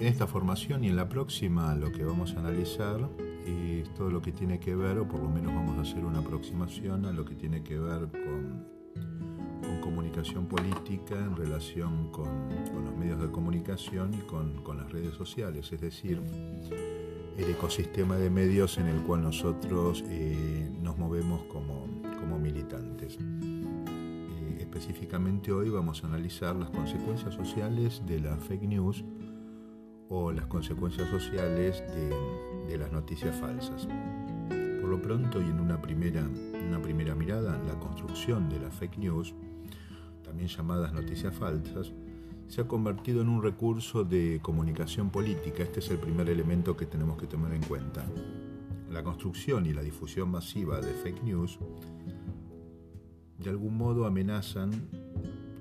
En esta formación y en la próxima lo que vamos a analizar es todo lo que tiene que ver, o por lo menos vamos a hacer una aproximación a lo que tiene que ver con, comunicación política en relación con, los medios de comunicación y con, con las redes sociales, es decir, el ecosistema de medios en el cual nosotros eh, nos movemos como, como militantes. Eh, específicamente hoy vamos a analizar las consecuencias sociales de la fake news o las consecuencias sociales de, las noticias falsas. Por lo pronto y en una primera, una primera mirada, la construcción de la fake news, también llamadas noticias falsas, se ha convertido en un recurso de comunicación política. Este es el primer elemento que tenemos que tener en cuenta. La construcción y la difusión masiva de fake news de algún modo amenazan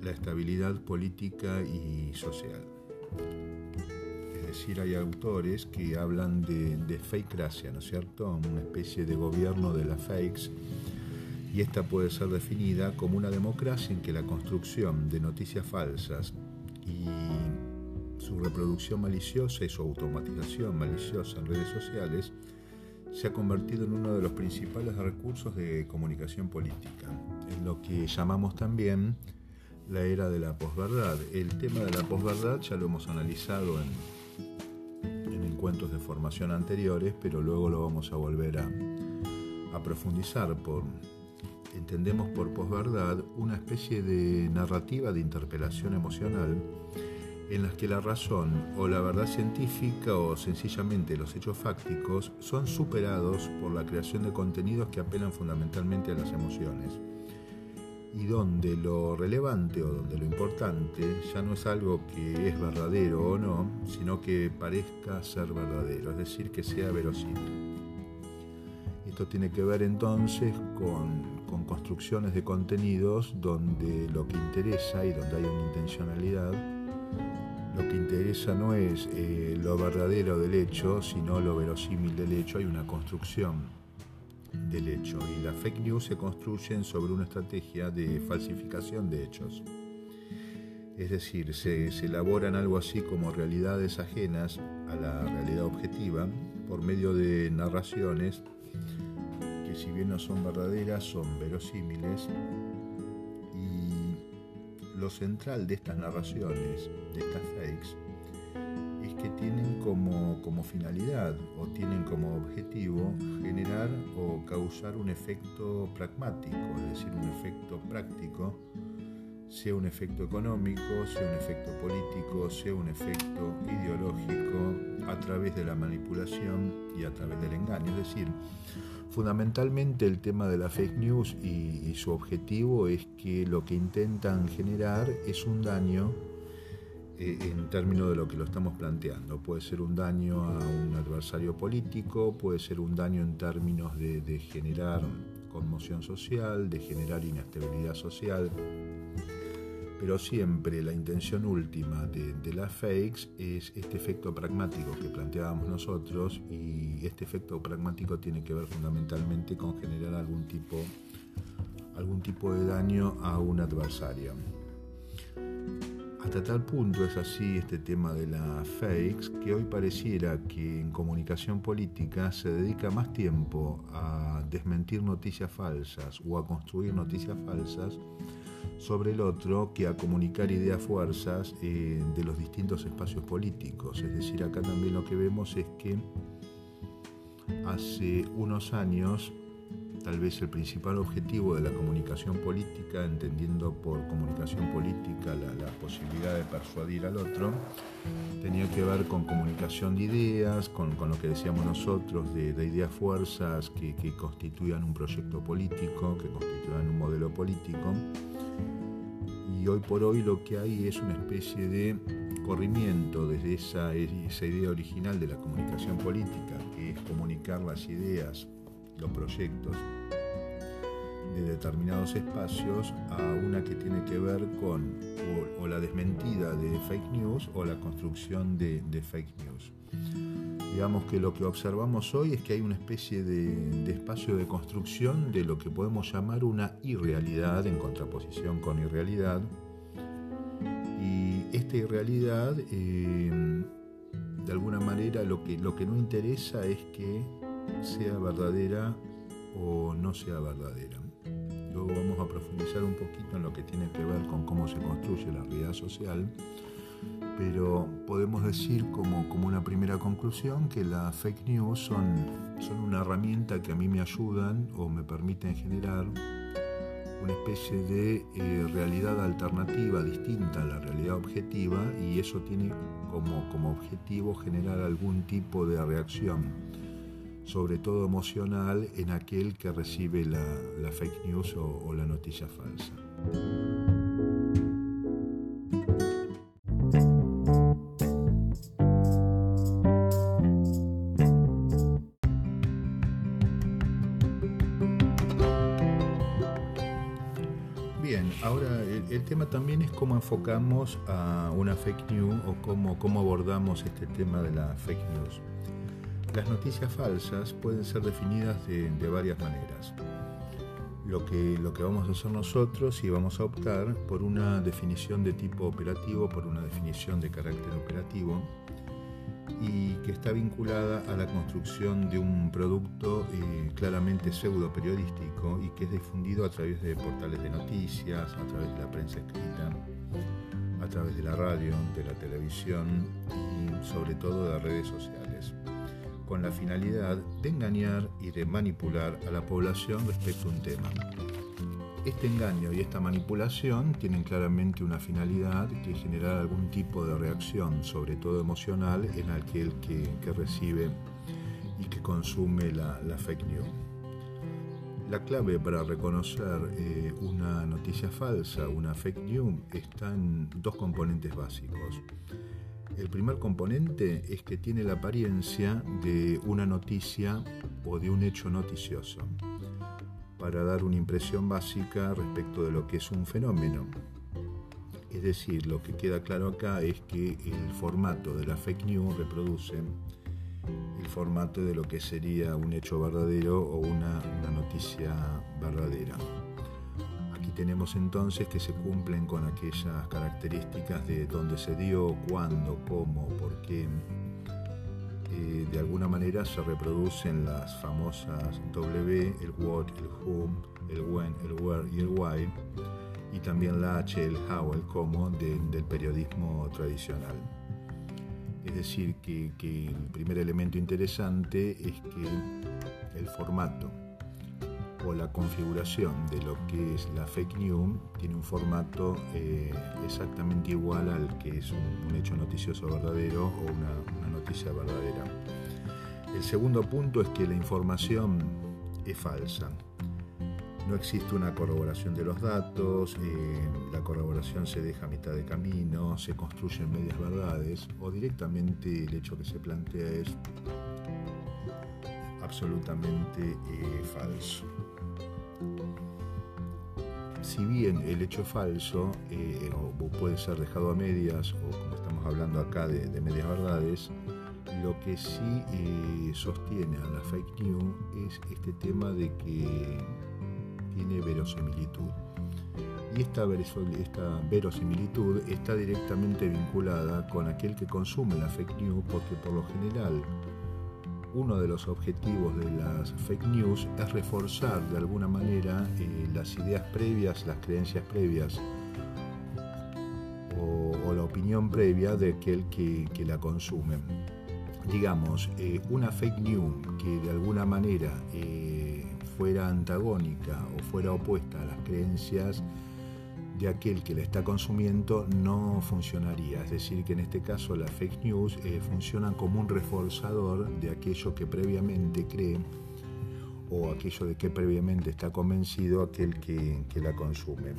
la estabilidad política y social. Decir, hay autores que hablan de, de fake gracia, ¿no es cierto? Una especie de gobierno de las fakes y esta puede ser definida como una democracia en que la construcción de noticias falsas y su reproducción maliciosa y su automatización maliciosa en redes sociales se ha convertido en uno de los principales recursos de comunicación política, en lo que llamamos también la era de la posverdad. El tema de la posverdad ya lo hemos analizado en, encuentros de formación anteriores, pero luego lo vamos a volver a, profundizar por, entendemos por posverdad una especie de narrativa de interpelación emocional en las que la razón o la verdad científica o sencillamente los hechos fácticos son superados por la creación de contenidos que apelan fundamentalmente a las emociones y donde lo relevante o donde lo importante ya no es algo que es verdadero o no, sino que parezca ser verdadero, es decir, que sea verosímil. Esto tiene que ver entonces con, con, construcciones de contenidos donde lo que interesa y donde hay una intencionalidad, lo que interesa no es eh, lo verdadero del hecho, sino lo verosímil del hecho, hay una construcción del hecho y las fake news se construyen sobre una estrategia de falsificación de hechos. Es decir, se, elaboran algo así como realidades ajenas a la realidad objetiva por medio de narraciones si bien no son verdaderas, son verosímiles. Y lo central de estas narraciones, de estas fakes, es que tienen como, como finalidad o tienen como objetivo generar o causar un efecto pragmático, es decir, un efecto práctico, sea un efecto económico, sea un efecto político, sea un efecto ideológico, a través de la manipulación y a través del engaño. Es decir, Fundamentalmente el tema de la fake news y, y, su objetivo es que lo que intentan generar es un daño en términos de lo que lo estamos planteando. Puede ser un daño a un adversario político, puede ser un daño en términos de, de generar conmoción social, de generar inestabilidad social pero siempre la intención última de, de, las fakes es este efecto pragmático que planteábamos nosotros y este efecto pragmático tiene que ver fundamentalmente con generar algún tipo, algún tipo de daño a un adversario. Hasta tal punto es así este tema de las fakes que hoy pareciera que en comunicación política se dedica más tiempo a desmentir noticias falsas o a construir noticias falsas sobre el otro que a comunicar ideas fuerzas eh, de los distintos espacios políticos. Es decir, acá también lo que vemos es que hace unos años tal vez el principal objetivo de la comunicación política, entendiendo por comunicación política la, posibilidad de persuadir al otro, tenía que ver con comunicación de ideas, con, lo que decíamos nosotros, de, de ideas fuerzas que, que un proyecto político, que constituían un modelo político. Y hoy por hoy lo que hay es una especie de corrimiento desde esa, idea original de la comunicación política, que es comunicar las ideas, los proyectos de determinados espacios, a una que tiene que ver con o, la desmentida de fake news o la construcción de, fake news. Digamos que lo que observamos hoy es que hay una especie de, de, espacio de construcción de lo que podemos llamar una irrealidad en contraposición con irrealidad. Y esta irrealidad eh, de alguna manera lo que, lo que no interesa es que sea verdadera o no sea verdadera. Luego vamos a profundizar un poquito en lo que tiene que ver con cómo se construye la realidad social, pero podemos decir como, como una primera conclusión que las fake news son, son una herramienta que a mí me ayudan o me permiten generar una especie de eh, realidad alternativa distinta a la realidad objetiva y eso tiene como, como objetivo generar algún tipo de reacción, sobre todo emocional, en aquel que recibe la, fake news o la noticia falsa. tema también es cómo enfocamos a una fake news o cómo, cómo abordamos este tema de la fake news. Las noticias falsas pueden ser definidas de, varias maneras. Lo que, lo que vamos a hacer nosotros y vamos a optar por una definición de tipo operativo, por una definición de carácter operativo, y que está vinculada a la construcción de un producto eh, claramente pseudo periodístico y que es difundido a través de portales de noticias, a través de la prensa escrita, a través de la radio, de la televisión y sobre todo de redes sociales, con la finalidad de engañar y de manipular a la población respecto a un tema. Este engaño y esta manipulación tienen claramente una finalidad que es generar algún tipo de reacción, sobre todo emocional, en aquel que, recibe y que consume la, fake news. La clave para reconocer eh, una noticia falsa, una fake news, está en dos componentes básicos. El primer componente es que tiene la apariencia de una noticia o de un hecho noticioso para dar una impresión básica respecto de lo que es un fenómeno. Es decir, lo que queda claro acá es que el formato de la fake news reproduce el formato de lo que sería un hecho verdadero o una, noticia verdadera. Tenemos entonces que se cumplen con aquellas características de dónde se dio, cuándo, cómo, por qué, eh, de alguna manera se reproducen las famosas W, el what, el whom, el when, el where y el why, y también la H, el how, el cómo del periodismo tradicional. Es decir, que, el primer elemento interesante es que el formato o la configuración de lo que es la fake news tiene un formato eh, exactamente igual al que es un, hecho noticioso verdadero o una, noticia verdadera. El segundo punto es que la información es falsa. No existe una corroboración de los datos, eh, la corroboración se deja a mitad de camino, se construyen medias verdades o directamente el hecho que se plantea es absolutamente eh, falso. Si bien el hecho es falso, eh, o puede ser dejado a medias, o como estamos hablando acá de medias verdades, lo que sí eh, sostiene a la fake news es este tema de que tiene verosimilitud. Y esta, esta verosimilitud está directamente vinculada con aquel que consume la fake news porque por lo general uno de los objetivos de las fake news es reforzar de alguna manera eh, las ideas previas, las creencias previas o, la opinión previa de aquel que, la consume. Digamos, eh, una fake news que de alguna manera eh, fuera antagónica o fuera opuesta a las creencias de aquel que la está consumiendo no funcionaría. Es decir, que en este caso las fake news eh, funcionan como un reforzador de aquello que previamente cree o aquello de que previamente está convencido aquel que, la consume.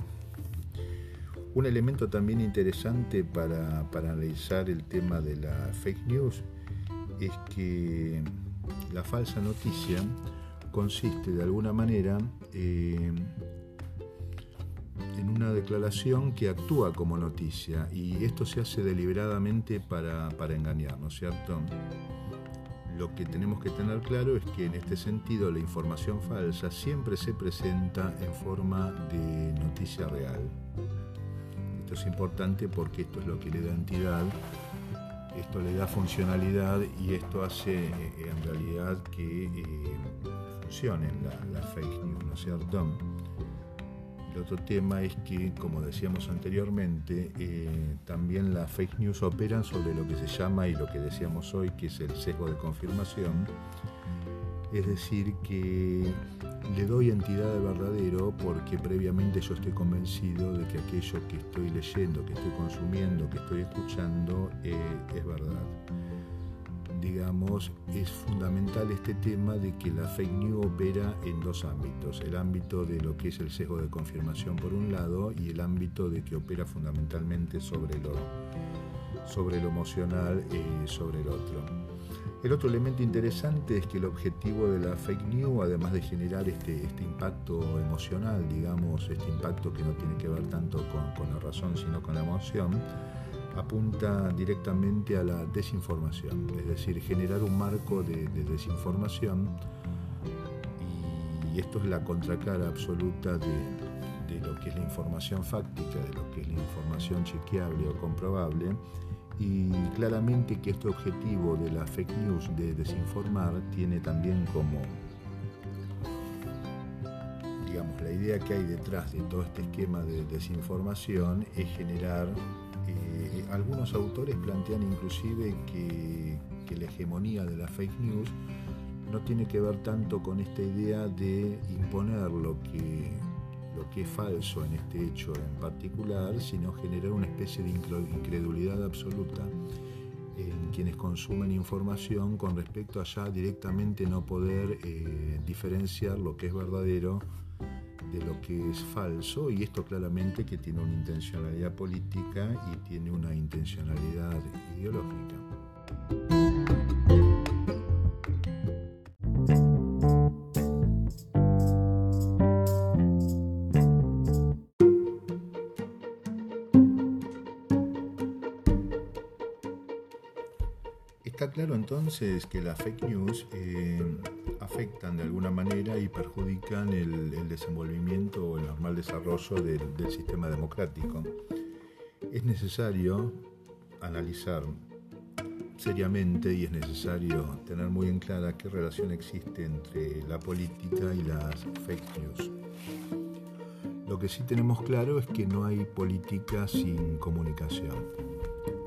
Un elemento también interesante para, para analizar el tema de la fake news es que la falsa noticia consiste de alguna manera eh, una declaración que actúa como noticia y esto se hace deliberadamente para, para engañar, ¿no es cierto? Lo que tenemos que tener claro es que en este sentido la información falsa siempre se presenta en forma de noticia real. Esto es importante porque esto es lo que le da entidad esto le da funcionalidad y esto hace en realidad que funcionen la, fake news, ¿no es cierto? Otro tema es que, como decíamos anteriormente, eh, también las fake news operan sobre lo que se llama y lo que decíamos hoy, que es el sesgo de confirmación. Es decir, que le doy entidad de verdadero porque previamente yo estoy convencido de que aquello que estoy leyendo, que estoy consumiendo, que estoy escuchando eh, es verdad digamos, es fundamental este tema de que la fake news opera en dos ámbitos, el ámbito de lo que es el sesgo de confirmación por un lado y el ámbito de que opera fundamentalmente sobre lo, sobre lo emocional eh, sobre el otro. El otro elemento interesante es que el objetivo de la fake news, además de generar este, este impacto emocional, digamos, este impacto que no tiene que ver tanto con, con la razón sino con la emoción, apunta directamente a la desinformación, es decir, generar un marco de, desinformación y esto es la contracara absoluta de, lo que es la información fáctica, de lo que es la información chequeable o comprobable y claramente que este objetivo de la fake news de desinformar tiene también como digamos la idea que hay detrás de todo este esquema de desinformación es generar algunos autores plantean inclusive que, la hegemonía de la fake news no tiene que ver tanto con esta idea de imponer lo que, lo que es falso en este hecho en particular, sino generar una especie de incredulidad absoluta en quienes consumen información con respecto a ya directamente no poder eh, diferenciar lo que es verdadero de lo que es falso y esto claramente que tiene una intencionalidad política y tiene una intencionalidad ideológica. Está claro entonces que la fake news eh, afectan de alguna manera y perjudican el, desenvolvimiento o el normal desarrollo del, sistema democrático. Es necesario analizar seriamente y es necesario tener muy en clara qué relación existe entre la política y las fake news. Lo que sí tenemos claro es que no hay política sin comunicación.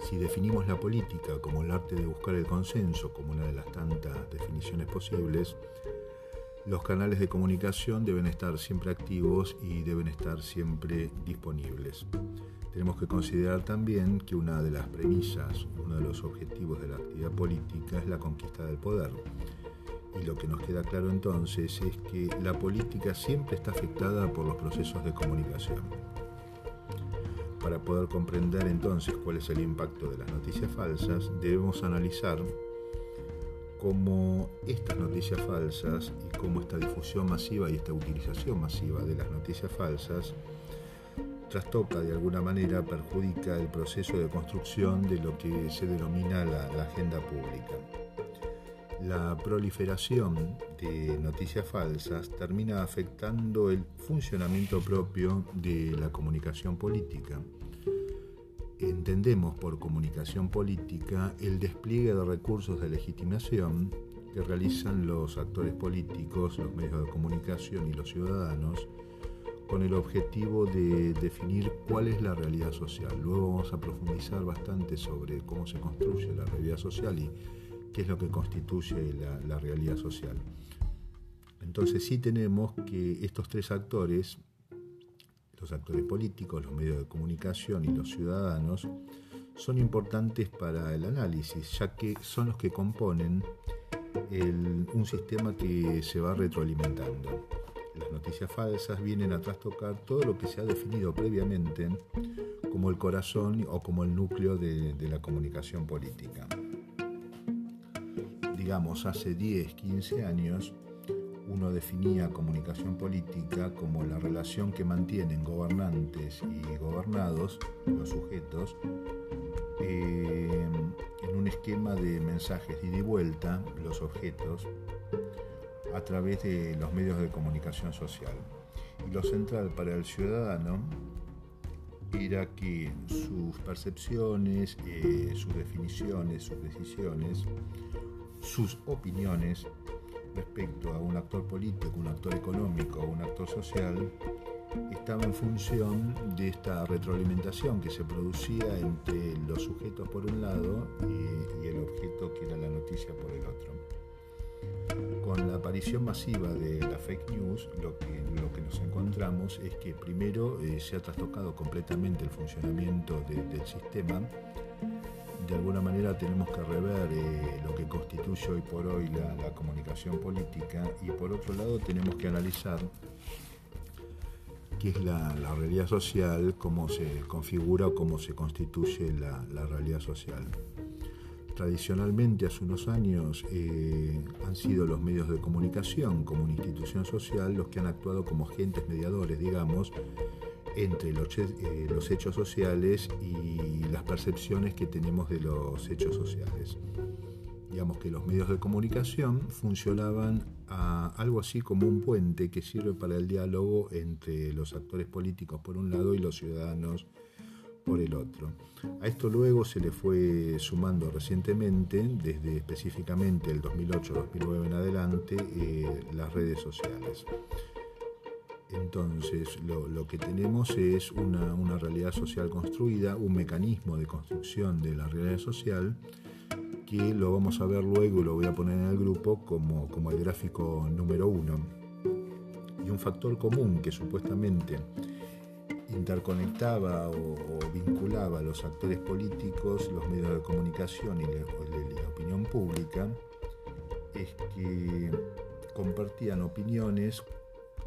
Si definimos la política como el arte de buscar el consenso, como una de las tantas definiciones posibles, los canales de comunicación deben estar siempre activos y deben estar siempre disponibles. Tenemos que considerar también que una de las premisas, uno de los objetivos de la actividad política es la conquista del poder. Y lo que nos queda claro entonces es que la política siempre está afectada por los procesos de comunicación. Para poder comprender entonces cuál es el impacto de las noticias falsas, debemos analizar cómo estas noticias falsas y cómo esta difusión masiva y esta utilización masiva de las noticias falsas trastoca de alguna manera, perjudica el proceso de construcción de lo que se denomina la, agenda pública. La proliferación de noticias falsas termina afectando el funcionamiento propio de la comunicación política. Entendemos por comunicación política el despliegue de recursos de legitimación que realizan los actores políticos, los medios de comunicación y los ciudadanos con el objetivo de definir cuál es la realidad social. Luego vamos a profundizar bastante sobre cómo se construye la realidad social y qué es lo que constituye la, realidad social. Entonces sí tenemos que estos tres actores, los actores políticos, los medios de comunicación y los ciudadanos, son importantes para el análisis, ya que son los que componen un sistema que se va retroalimentando. Las noticias falsas vienen a trastocar todo lo que se ha definido previamente como el corazón o como el núcleo de la comunicación política. Digamos, hace 10, 15 años, uno definía comunicación política como la relación que mantienen gobernantes y gobernados, los sujetos, eh, en un esquema de mensajes ida y vuelta, los objetos, a través de los medios de comunicación social. Y lo central para el ciudadano era que sus percepciones, eh, sus definiciones, sus decisiones, sus opiniones respecto a un actor político, un actor económico un actor social estaba en función de esta retroalimentación que se producía entre los sujetos por un lado y, el objeto que era la noticia por el otro. Con la aparición masiva de la fake news, lo que, lo que nos encontramos es que primero eh, se ha trastocado completamente el funcionamiento del sistema. De alguna manera tenemos que rever eh, lo que constituye hoy por hoy la, comunicación política y por otro lado tenemos que analizar qué es la, realidad social, cómo se configura o cómo se constituye la, realidad social. Tradicionalmente, hace unos años, eh, han sido los medios de comunicación como una institución social los que han actuado como agentes mediadores, digamos, entre los, eh, los hechos sociales y las percepciones que tenemos de los hechos sociales digamos que los medios de comunicación funcionaban a algo así como un puente que sirve para el diálogo entre los actores políticos por un lado y los ciudadanos por el otro. A esto luego se le fue sumando recientemente, desde específicamente el 2008-2009 en adelante, eh, las redes sociales. Entonces, lo, que tenemos es una, realidad social construida, un mecanismo de construcción de la realidad social que lo vamos a ver luego y lo voy a poner en el grupo como, como el gráfico número uno. Y un factor común que supuestamente interconectaba o, vinculaba a los actores políticos, los medios de comunicación y la, opinión pública es que compartían opiniones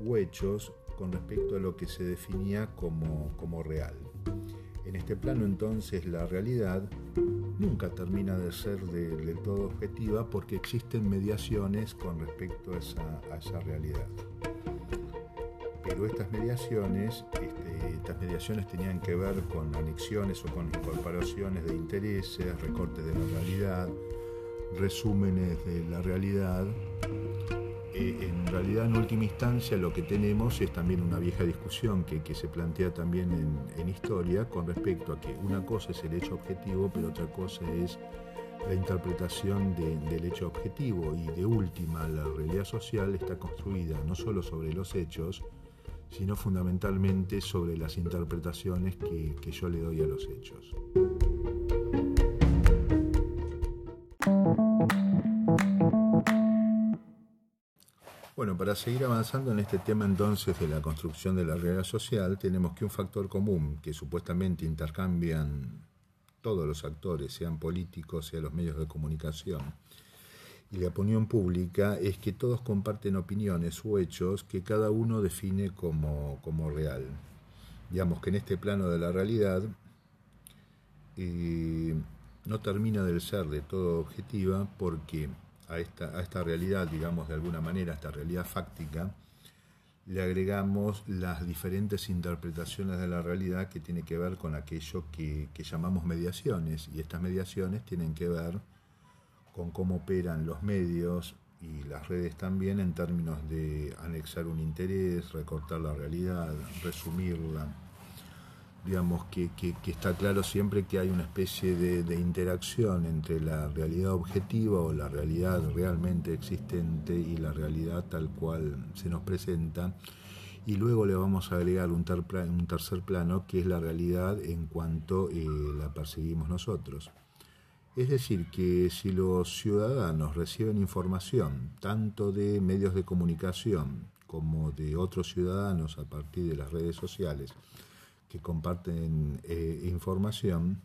u hechos con respecto a lo que se definía como, como real. En este plano entonces la realidad nunca termina de ser del todo objetiva porque existen mediaciones con respecto a esa, realidad. Pero estas mediaciones, este, estas mediaciones tenían que ver con anexiones o con incorporaciones de intereses, recortes de la realidad, resúmenes de la realidad en realidad en última instancia lo que tenemos es también una vieja discusión que, se plantea también en, historia con respecto a que una cosa es el hecho objetivo, pero otra cosa es la interpretación del hecho objetivo y de última la realidad social está construida no solo sobre los hechos, sino fundamentalmente sobre las interpretaciones que yo le doy a los hechos. Bueno, para seguir avanzando en este tema entonces de la construcción de la realidad social, tenemos que un factor común que supuestamente intercambian todos los actores, sean políticos, sean los medios de comunicación, y la opinión pública es que todos comparten opiniones o hechos que cada uno define como, real. Digamos que en este plano de la realidad eh, no termina del ser de todo objetiva porque a esta, a esta realidad, digamos de alguna manera, a esta realidad fáctica, le agregamos las diferentes interpretaciones de la realidad que tiene que ver con aquello que, llamamos mediaciones. Y estas mediaciones tienen que ver con cómo operan los medios y las redes también en términos de anexar un interés, recortar la realidad, resumirla, digamos que, está claro siempre que hay una especie de, interacción entre la realidad objetiva o la realidad realmente existente y la realidad tal cual se nos presenta. Y luego le vamos a agregar un, un tercer plano que es la realidad en cuanto eh, la percibimos nosotros. Es decir, que si los ciudadanos reciben información tanto de medios de comunicación como de otros ciudadanos a partir de las redes sociales, que comparten eh, información,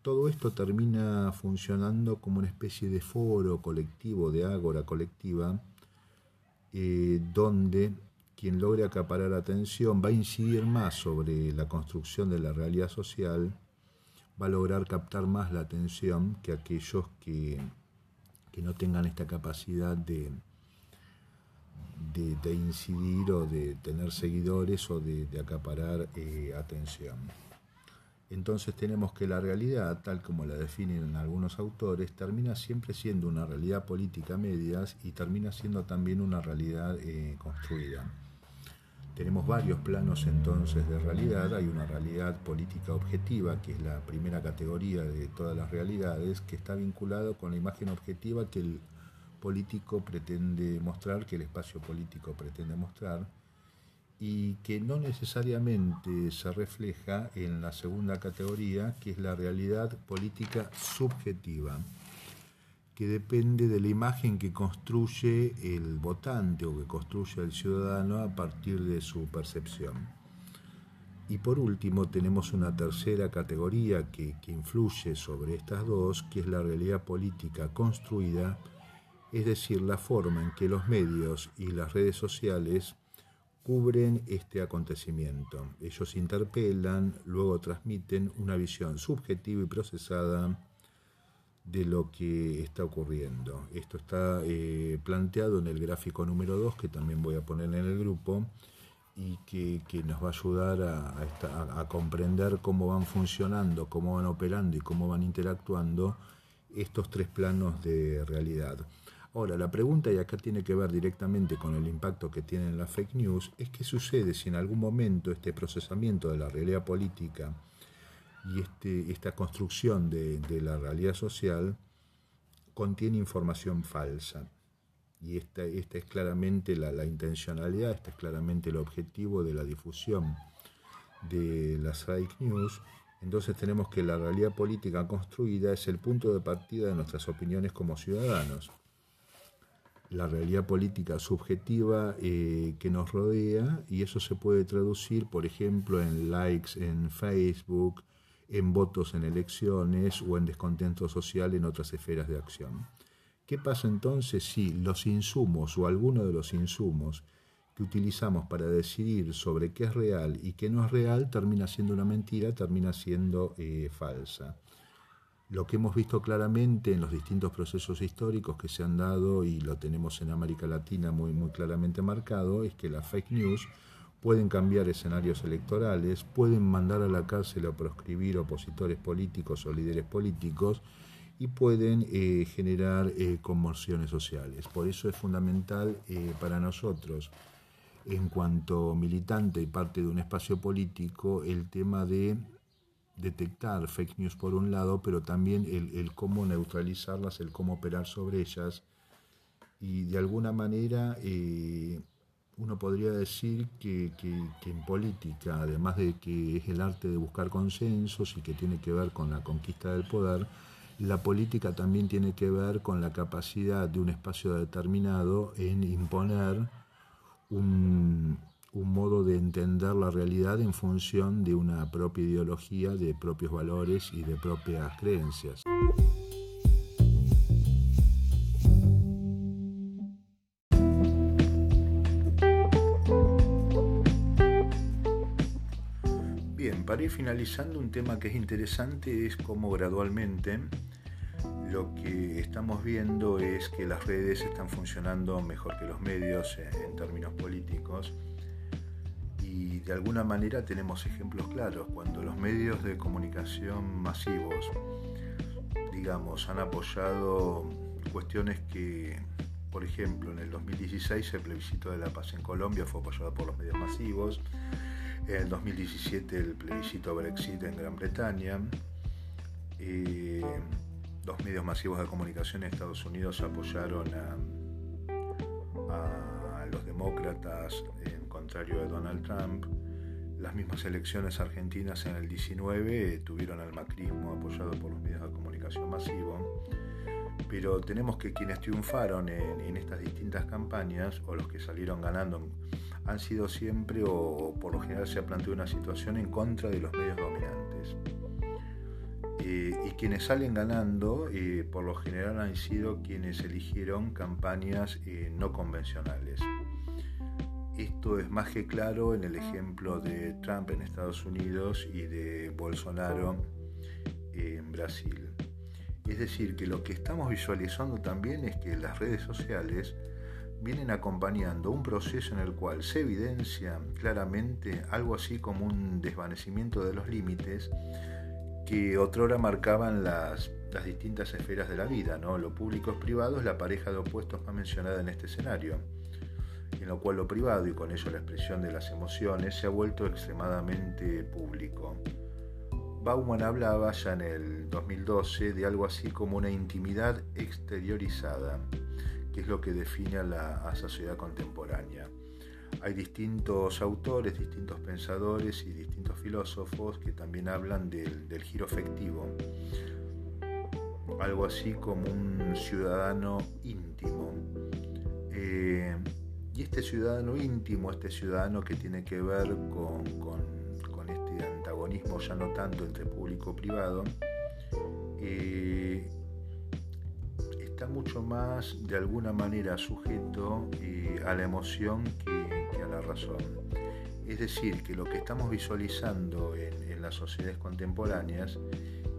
todo esto termina funcionando como una especie de foro colectivo, de ágora colectiva, eh, donde quien logre acaparar atención va a incidir más sobre la construcción de la realidad social, va a lograr captar más la atención que aquellos que no tengan esta capacidad de, de, incidir o de tener seguidores o de, acaparar eh, atención. Entonces tenemos que la realidad, tal como la definen algunos autores, termina siempre siendo una realidad política medias y termina siendo también una realidad eh, construida. Tenemos varios planos entonces de realidad. Hay una realidad política objetiva, que es la primera categoría de todas las realidades, que está vinculado con la imagen objetiva que el político pretende mostrar, que el espacio político pretende mostrar, y que no necesariamente se refleja en la segunda categoría, que es la realidad política subjetiva que depende de la imagen que construye el votante o que construye el ciudadano a partir de su percepción. Y por último tenemos una tercera categoría que, que, influye sobre estas dos, que es la realidad política construida, es decir, la forma en que los medios y las redes sociales cubren este acontecimiento. Ellos interpelan, luego transmiten una visión subjetiva y procesada de lo que está ocurriendo. Esto está eh, planteado en el gráfico número 2, que también voy a poner en el grupo, y que, nos va a ayudar a, a, comprender cómo van funcionando, cómo van operando y cómo van interactuando estos tres planos de realidad. Ahora, la pregunta, y acá tiene que ver directamente con el impacto que tienen las fake news, es qué sucede si en algún momento este procesamiento de la realidad política y este, esta construcción de, la realidad social contiene información falsa. Y esta, esta es claramente la, intencionalidad, este es claramente el objetivo de la difusión de las fake news. Entonces tenemos que la realidad política construida es el punto de partida de nuestras opiniones como ciudadanos. La realidad política subjetiva eh, que nos rodea y eso se puede traducir, por ejemplo, en likes en Facebook, en votos en elecciones o en descontento social en otras esferas de acción. ¿Qué pasa entonces si los insumos o alguno de los insumos que utilizamos para decidir sobre qué es real y qué no es real termina siendo una mentira, termina siendo eh, falsa? Lo que hemos visto claramente en los distintos procesos históricos que se han dado y lo tenemos en América Latina muy, muy claramente marcado es que la fake news pueden cambiar escenarios electorales, pueden mandar a la cárcel o proscribir opositores políticos o líderes políticos y pueden eh, generar eh, conmociones sociales. Por eso es fundamental eh, para nosotros, en cuanto militante y parte de un espacio político, el tema de detectar fake news por un lado, pero también el, cómo neutralizarlas, el cómo operar sobre ellas. Y de alguna manera uno podría decir que, en política, además de que es el arte de buscar consensos y que tiene que ver con la conquista del poder, la política también tiene que ver con la capacidad de un espacio determinado en imponer un, un modo de entender la realidad en función de una propia ideología, de propios valores y de propias creencias. para ir finalizando, un tema que es interesante es cómo gradualmente lo que estamos viendo es que las redes están funcionando mejor que los medios en, términos políticos y de alguna manera tenemos ejemplos claros. Cuando los medios de comunicación masivos, digamos, han apoyado cuestiones que, por ejemplo, en el 2016 el plebiscito de la paz en Colombia fue apoyado por los medios masivos, en el 2017 el plebiscito Brexit en Gran Bretaña. Eh, los medios masivos de comunicación en Estados Unidos apoyaron a, los demócratas en contrario de Donald Trump. Las mismas elecciones argentinas en el 19 tuvieron al macrismo apoyado por los medios de comunicación masivo. Pero tenemos que quienes triunfaron en, estas distintas campañas o los que salieron ganando han sido siempre o, por lo general se ha planteado una situación en contra de los medios dominantes. Eh, y quienes salen ganando, eh, por lo general han sido quienes eligieron campañas eh, no convencionales. Esto es más que claro en el ejemplo de Trump en Estados Unidos y de Bolsonaro en Brasil. Es decir, que lo que estamos visualizando también es que las redes sociales vienen acompañando un proceso en el cual se evidencia claramente algo así como un desvanecimiento de los límites que otrora marcaban las, las distintas esferas de la vida, ¿no? lo público es privado es la pareja de opuestos más mencionada en este escenario. En lo cual lo privado y con ello la expresión de las emociones se ha vuelto extremadamente público. Bauman hablaba ya en el 2012 de algo así como una intimidad exteriorizada, que es lo que define a la sociedad contemporánea. Hay distintos autores, distintos pensadores y distintos filósofos que también hablan del, giro efectivo, algo así como un ciudadano íntimo. Eh, y este ciudadano íntimo, este ciudadano que tiene que ver con, este antagonismo ya no tanto entre público y privado, eh, está mucho más de alguna manera sujeto eh, a la emoción que, a la razón. Es decir, que lo que estamos visualizando en, las sociedades contemporáneas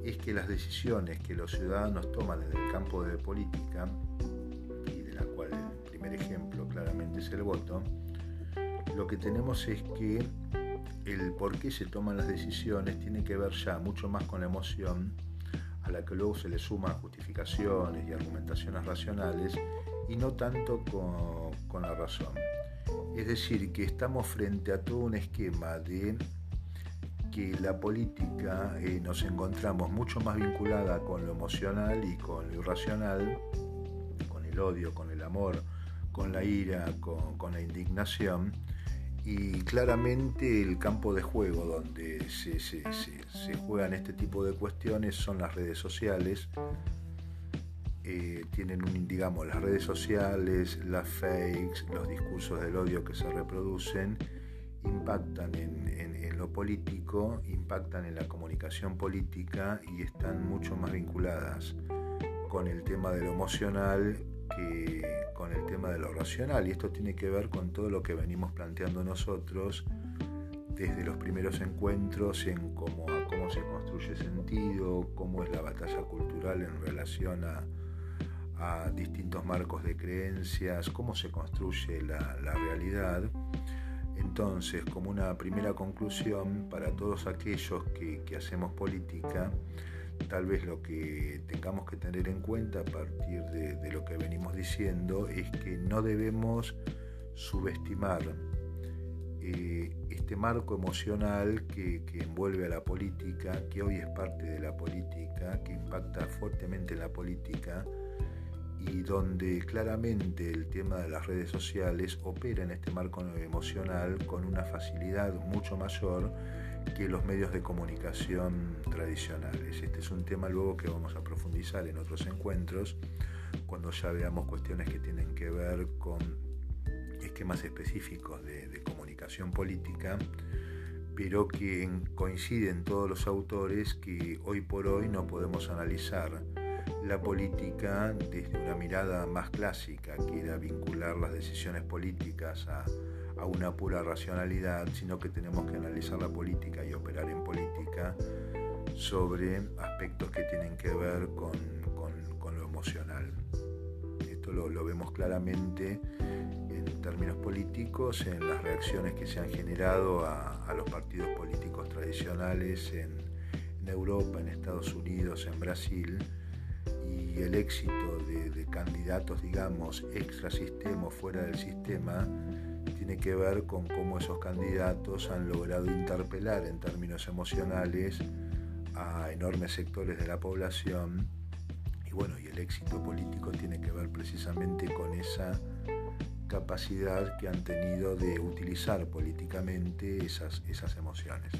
es que las decisiones que los ciudadanos toman en el campo de política, primer ejemplo claramente es el voto, lo que tenemos es que el por qué se toman las decisiones tiene que ver ya mucho más con la emoción a la que luego se le suman justificaciones y argumentaciones racionales y no tanto con, la razón. Es decir, que estamos frente a todo un esquema de que la política eh, nos encontramos mucho más vinculada con lo emocional y con lo irracional, con el odio, con el amor, con la ira, con, la indignación, y claramente el campo de juego donde se, juegan este tipo de cuestiones son las redes sociales. Eh, tienen un, digamos, las redes sociales, las fakes, los discursos del odio que se reproducen, impactan en lo político, impactan en la comunicación política y están mucho más vinculadas con el tema de lo emocional con el tema de lo racional y esto tiene que ver con todo lo que venimos planteando nosotros desde los primeros encuentros en cómo, se construye sentido, cómo es la batalla cultural en relación a, distintos marcos de creencias, cómo se construye la, realidad. Entonces, como una primera conclusión para todos aquellos que, que hacemos política, tal vez lo que tengamos que tener en cuenta a partir de, lo que venimos diciendo es que no debemos subestimar eh, este marco emocional que, envuelve a la política, que hoy es parte de la política, que impacta fuertemente en la política y donde claramente el tema de las redes sociales opera en este marco emocional con una facilidad mucho mayor que los medios de comunicación tradicionales. Este es un tema luego que vamos a profundizar en otros encuentros cuando ya veamos cuestiones que tienen que ver con esquemas específicos de, comunicación política, pero que coinciden todos los autores que hoy por hoy no podemos analizar la política desde una mirada más clásica, que era vincular las decisiones políticas a a una pura racionalidad, sino que tenemos que analizar la política y operar en política sobre aspectos que tienen que ver con, lo emocional. Esto lo, vemos claramente en términos políticos, en las reacciones que se han generado a, los partidos políticos tradicionales en, Europa, en Estados Unidos, en Brasil, y el éxito de, candidatos, digamos, extra sistema o fuera del sistema, tiene que ver con cómo esos candidatos han logrado interpelar en términos emocionales a enormes sectores de la población y bueno, y el éxito político tiene que ver precisamente con esa capacidad que han tenido de utilizar políticamente esas, esas emociones.